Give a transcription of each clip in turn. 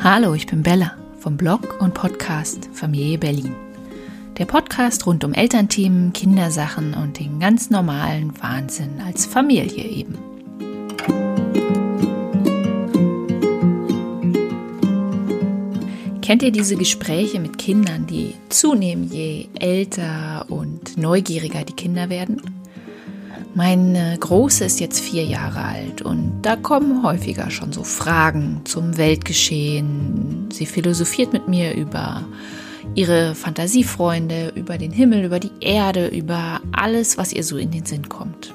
Hallo, ich bin Bella vom Blog und Podcast Familie Berlin. Der Podcast rund um Elternthemen, Kindersachen und den ganz normalen Wahnsinn als Familie eben. Kennt ihr diese Gespräche mit Kindern, die zunehmen, je älter und neugieriger die Kinder werden? Meine Große ist jetzt vier Jahre alt und da kommen häufiger schon so Fragen zum Weltgeschehen. Sie philosophiert mit mir über ihre Fantasiefreunde, über den Himmel, über die Erde, über alles, was ihr so in den Sinn kommt.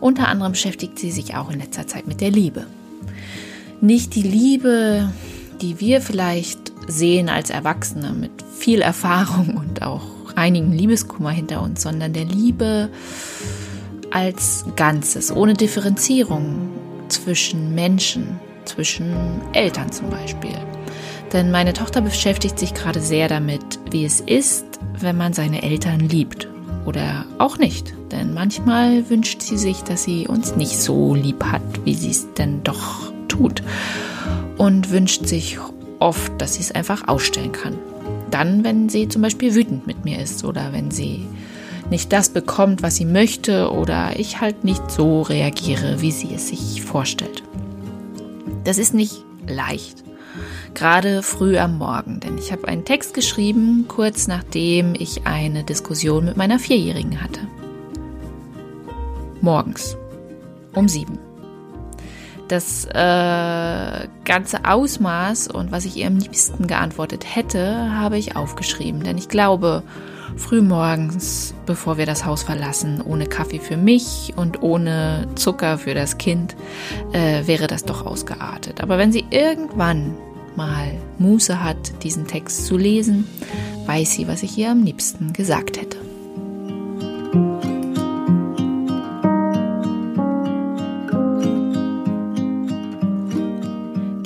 Unter anderem beschäftigt sie sich auch in letzter Zeit mit der Liebe. Nicht die Liebe, die wir vielleicht sehen als Erwachsene mit viel Erfahrung und auch einigen Liebeskummer hinter uns, sondern der Liebe, als Ganzes, ohne Differenzierung zwischen Menschen, zwischen Eltern zum Beispiel. Denn meine Tochter beschäftigt sich gerade sehr damit, wie es ist, wenn man seine Eltern liebt. Oder auch nicht. Denn manchmal wünscht sie sich, dass sie uns nicht so lieb hat, wie sie es denn doch tut. Und wünscht sich oft, dass sie es einfach ausstellen kann. Dann, wenn sie zum Beispiel wütend mit mir ist oder wenn sie nicht das bekommt, was sie möchte oder ich halt nicht so reagiere, wie sie es sich vorstellt. Das ist nicht leicht, gerade früh am Morgen, denn ich habe einen Text geschrieben, kurz nachdem ich eine Diskussion mit meiner Vierjährigen hatte. Morgens um sieben. Das äh, ganze Ausmaß und was ich ihr am liebsten geantwortet hätte, habe ich aufgeschrieben, denn ich glaube, frühmorgens, bevor wir das Haus verlassen, ohne Kaffee für mich und ohne Zucker für das Kind, äh, wäre das doch ausgeartet. Aber wenn sie irgendwann mal Muße hat, diesen Text zu lesen, weiß sie, was ich ihr am liebsten gesagt hätte.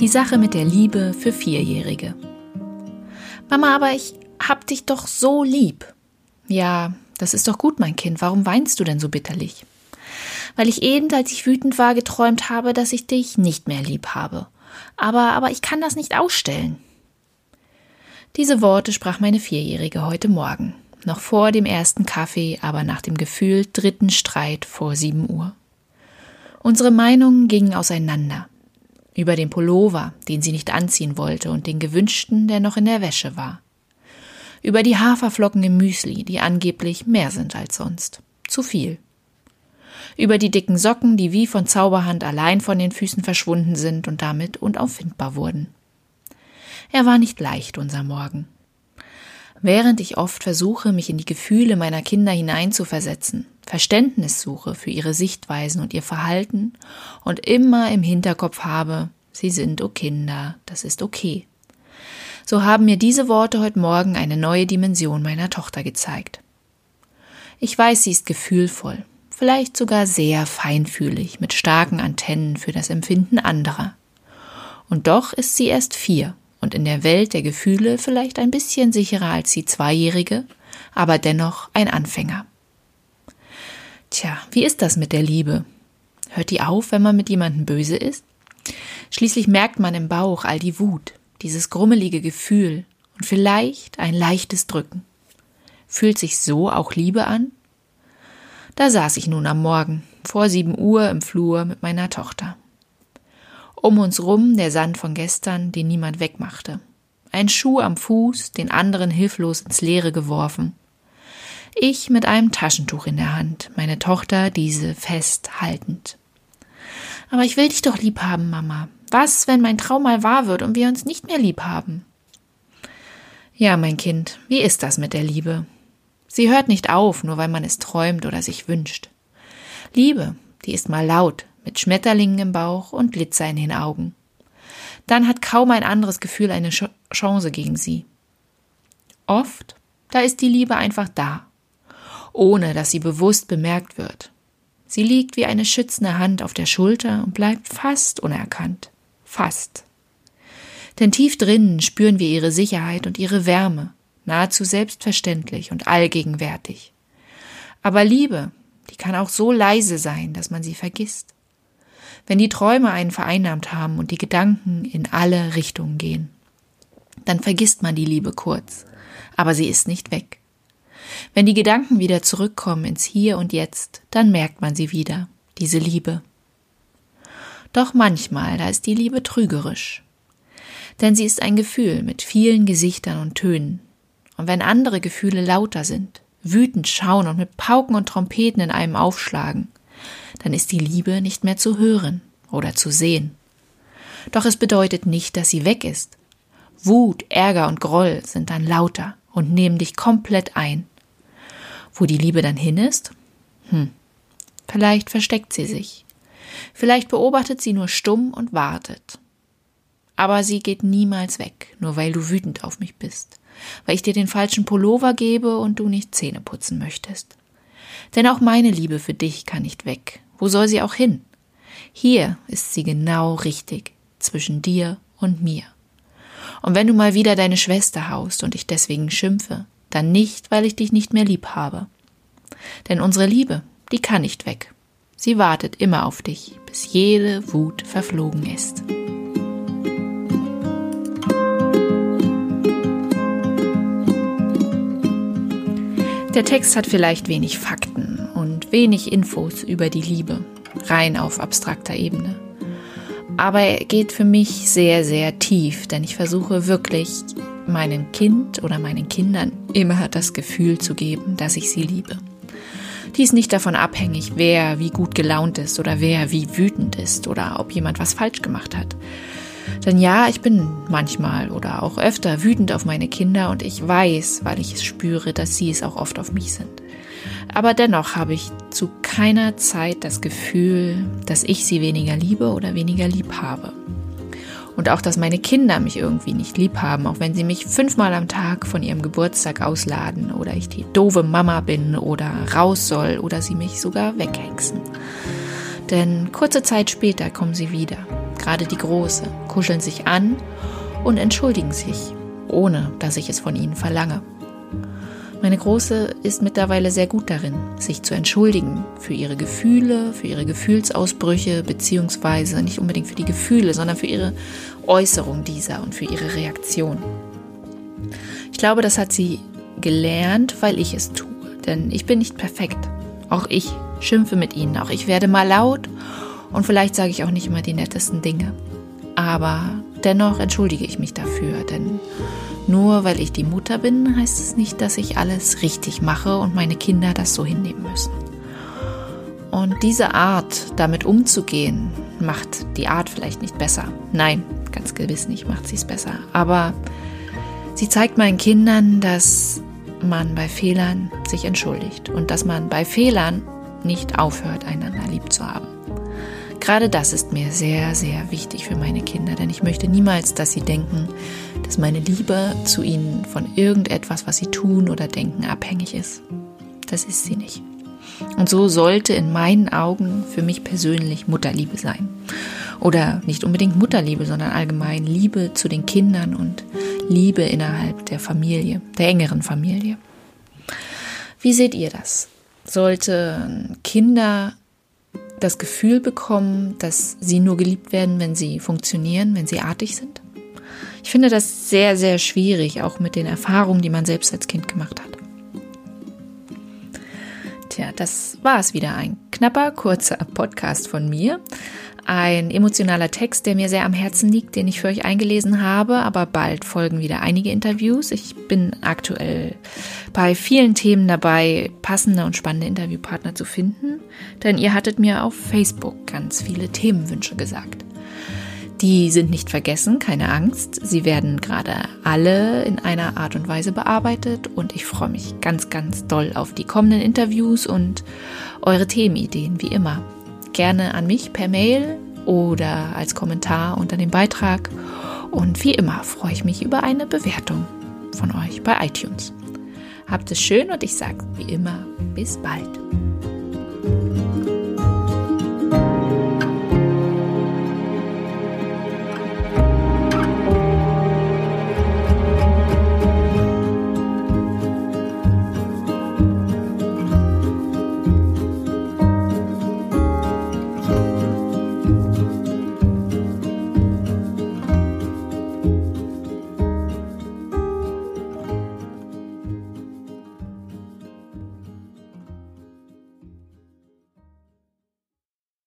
Die Sache mit der Liebe für Vierjährige. Mama, aber ich hab dich doch so lieb. Ja, das ist doch gut, mein Kind. Warum weinst du denn so bitterlich? Weil ich eben, als ich wütend war, geträumt habe, dass ich dich nicht mehr lieb habe. Aber, aber ich kann das nicht ausstellen. Diese Worte sprach meine Vierjährige heute Morgen. Noch vor dem ersten Kaffee, aber nach dem gefühlt dritten Streit vor sieben Uhr. Unsere Meinungen gingen auseinander. Über den Pullover, den sie nicht anziehen wollte, und den gewünschten, der noch in der Wäsche war über die Haferflocken im Müsli, die angeblich mehr sind als sonst. Zu viel. Über die dicken Socken, die wie von Zauberhand allein von den Füßen verschwunden sind und damit unauffindbar wurden. Er war nicht leicht, unser Morgen. Während ich oft versuche, mich in die Gefühle meiner Kinder hineinzuversetzen, Verständnis suche für ihre Sichtweisen und ihr Verhalten und immer im Hinterkopf habe, sie sind o Kinder, das ist okay so haben mir diese Worte heute Morgen eine neue Dimension meiner Tochter gezeigt. Ich weiß, sie ist gefühlvoll, vielleicht sogar sehr feinfühlig, mit starken Antennen für das Empfinden anderer. Und doch ist sie erst vier und in der Welt der Gefühle vielleicht ein bisschen sicherer als die Zweijährige, aber dennoch ein Anfänger. Tja, wie ist das mit der Liebe? Hört die auf, wenn man mit jemandem böse ist? Schließlich merkt man im Bauch all die Wut, dieses grummelige Gefühl und vielleicht ein leichtes Drücken. Fühlt sich so auch Liebe an? Da saß ich nun am Morgen, vor sieben Uhr im Flur mit meiner Tochter. Um uns rum der Sand von gestern, den niemand wegmachte. Ein Schuh am Fuß, den anderen hilflos ins Leere geworfen. Ich mit einem Taschentuch in der Hand, meine Tochter diese festhaltend. Aber ich will dich doch lieb haben, Mama. Was, wenn mein Traum mal wahr wird und wir uns nicht mehr lieb haben? Ja, mein Kind, wie ist das mit der Liebe? Sie hört nicht auf, nur weil man es träumt oder sich wünscht. Liebe, die ist mal laut, mit Schmetterlingen im Bauch und Glitzer in den Augen. Dann hat kaum ein anderes Gefühl eine Chance gegen sie. Oft, da ist die Liebe einfach da, ohne dass sie bewusst bemerkt wird. Sie liegt wie eine schützende Hand auf der Schulter und bleibt fast unerkannt. Fast. Denn tief drinnen spüren wir ihre Sicherheit und ihre Wärme, nahezu selbstverständlich und allgegenwärtig. Aber Liebe, die kann auch so leise sein, dass man sie vergisst. Wenn die Träume einen vereinnahmt haben und die Gedanken in alle Richtungen gehen. Dann vergisst man die Liebe kurz, aber sie ist nicht weg. Wenn die Gedanken wieder zurückkommen ins Hier und Jetzt, dann merkt man sie wieder, diese Liebe. Doch manchmal, da ist die Liebe trügerisch. Denn sie ist ein Gefühl mit vielen Gesichtern und Tönen. Und wenn andere Gefühle lauter sind, wütend schauen und mit Pauken und Trompeten in einem aufschlagen, dann ist die Liebe nicht mehr zu hören oder zu sehen. Doch es bedeutet nicht, dass sie weg ist. Wut, Ärger und Groll sind dann lauter und nehmen dich komplett ein. Wo die Liebe dann hin ist? Hm. Vielleicht versteckt sie sich. Vielleicht beobachtet sie nur stumm und wartet. Aber sie geht niemals weg, nur weil du wütend auf mich bist, weil ich dir den falschen Pullover gebe und du nicht Zähne putzen möchtest. Denn auch meine Liebe für dich kann nicht weg. Wo soll sie auch hin? Hier ist sie genau richtig, zwischen dir und mir. Und wenn du mal wieder deine Schwester haust und ich deswegen schimpfe, dann nicht, weil ich dich nicht mehr lieb habe. Denn unsere Liebe, die kann nicht weg. Sie wartet immer auf dich, bis jede Wut verflogen ist. Der Text hat vielleicht wenig Fakten und wenig Infos über die Liebe, rein auf abstrakter Ebene. Aber er geht für mich sehr, sehr tief, denn ich versuche wirklich meinem Kind oder meinen Kindern immer das Gefühl zu geben, dass ich sie liebe. Die ist nicht davon abhängig, wer wie gut gelaunt ist oder wer wie wütend ist oder ob jemand was falsch gemacht hat. Denn ja, ich bin manchmal oder auch öfter wütend auf meine Kinder und ich weiß, weil ich es spüre, dass sie es auch oft auf mich sind. Aber dennoch habe ich zu keiner Zeit das Gefühl, dass ich sie weniger liebe oder weniger lieb habe. Und auch, dass meine Kinder mich irgendwie nicht lieb haben, auch wenn sie mich fünfmal am Tag von ihrem Geburtstag ausladen oder ich die doofe Mama bin oder raus soll oder sie mich sogar weghexen. Denn kurze Zeit später kommen sie wieder, gerade die Große, kuscheln sich an und entschuldigen sich, ohne dass ich es von ihnen verlange. Meine Große ist mittlerweile sehr gut darin, sich zu entschuldigen für ihre Gefühle, für ihre Gefühlsausbrüche, beziehungsweise nicht unbedingt für die Gefühle, sondern für ihre Äußerung dieser und für ihre Reaktion. Ich glaube, das hat sie gelernt, weil ich es tue, denn ich bin nicht perfekt. Auch ich schimpfe mit ihnen, auch ich werde mal laut und vielleicht sage ich auch nicht immer die nettesten Dinge. Aber dennoch entschuldige ich mich dafür, denn nur weil ich die Mutter bin, heißt es nicht, dass ich alles richtig mache und meine Kinder das so hinnehmen müssen. Und diese Art, damit umzugehen, macht die Art vielleicht nicht besser. Nein, ganz gewiss nicht macht sie es besser. Aber sie zeigt meinen Kindern, dass man bei Fehlern sich entschuldigt und dass man bei Fehlern nicht aufhört, einander lieb zu haben. Gerade das ist mir sehr, sehr wichtig für meine Kinder, denn ich möchte niemals, dass sie denken, dass meine Liebe zu ihnen von irgendetwas, was sie tun oder denken, abhängig ist. Das ist sie nicht. Und so sollte in meinen Augen für mich persönlich Mutterliebe sein. Oder nicht unbedingt Mutterliebe, sondern allgemein Liebe zu den Kindern und Liebe innerhalb der Familie, der engeren Familie. Wie seht ihr das? Sollten Kinder das Gefühl bekommen, dass sie nur geliebt werden, wenn sie funktionieren, wenn sie artig sind? Ich finde das sehr, sehr schwierig, auch mit den Erfahrungen, die man selbst als Kind gemacht hat. Tja, das war es wieder. Ein knapper, kurzer Podcast von mir ein emotionaler Text, der mir sehr am Herzen liegt, den ich für euch eingelesen habe, aber bald folgen wieder einige Interviews. Ich bin aktuell bei vielen Themen dabei, passende und spannende Interviewpartner zu finden, denn ihr hattet mir auf Facebook ganz viele Themenwünsche gesagt. Die sind nicht vergessen, keine Angst. Sie werden gerade alle in einer Art und Weise bearbeitet und ich freue mich ganz, ganz doll auf die kommenden Interviews und eure Themenideen, wie immer gerne an mich per Mail oder als Kommentar unter dem Beitrag. Und wie immer freue ich mich über eine Bewertung von euch bei iTunes. Habt es schön und ich sage wie immer bis bald.